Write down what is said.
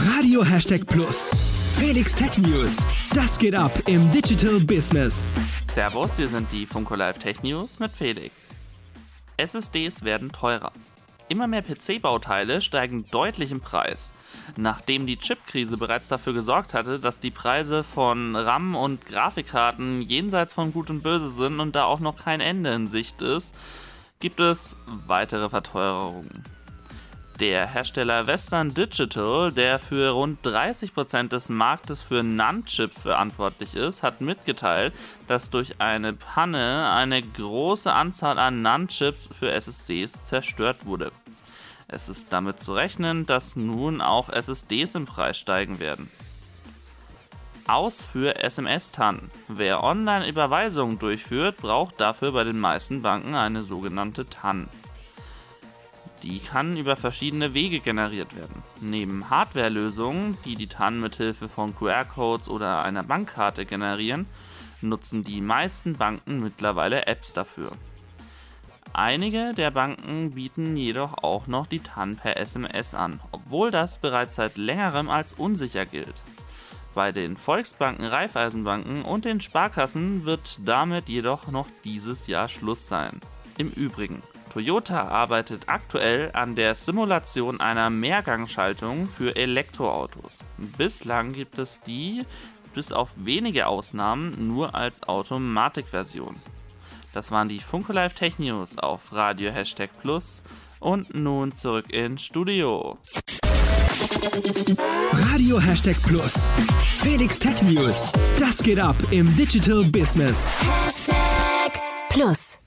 Radio Hashtag Plus. Felix Tech News. Das geht ab im Digital Business. Servus, hier sind die Funko Live Tech News mit Felix. SSDs werden teurer. Immer mehr PC-Bauteile steigen deutlich im Preis. Nachdem die Chipkrise bereits dafür gesorgt hatte, dass die Preise von RAM und Grafikkarten jenseits von Gut und Böse sind und da auch noch kein Ende in Sicht ist, gibt es weitere Verteuerungen. Der Hersteller Western Digital, der für rund 30% des Marktes für NAND-Chips verantwortlich ist, hat mitgeteilt, dass durch eine Panne eine große Anzahl an NAND-Chips für SSDs zerstört wurde. Es ist damit zu rechnen, dass nun auch SSDs im Preis steigen werden. Aus für SMS-TAN. Wer Online-Überweisungen durchführt, braucht dafür bei den meisten Banken eine sogenannte TAN. Die kann über verschiedene Wege generiert werden. Neben Hardware-Lösungen, die die TAN mithilfe von QR-Codes oder einer Bankkarte generieren, nutzen die meisten Banken mittlerweile Apps dafür. Einige der Banken bieten jedoch auch noch die TAN per SMS an, obwohl das bereits seit längerem als unsicher gilt. Bei den Volksbanken, Raiffeisenbanken und den Sparkassen wird damit jedoch noch dieses Jahr Schluss sein. Im Übrigen, Toyota arbeitet aktuell an der Simulation einer Mehrgangschaltung für Elektroautos. Bislang gibt es die, bis auf wenige Ausnahmen, nur als Automatikversion. Das waren die Funke Live Tech News auf Radio Hashtag Plus und nun zurück ins Studio. Radio Hashtag Plus. Felix Tech News. Das geht ab im Digital Business. Hashtag Plus.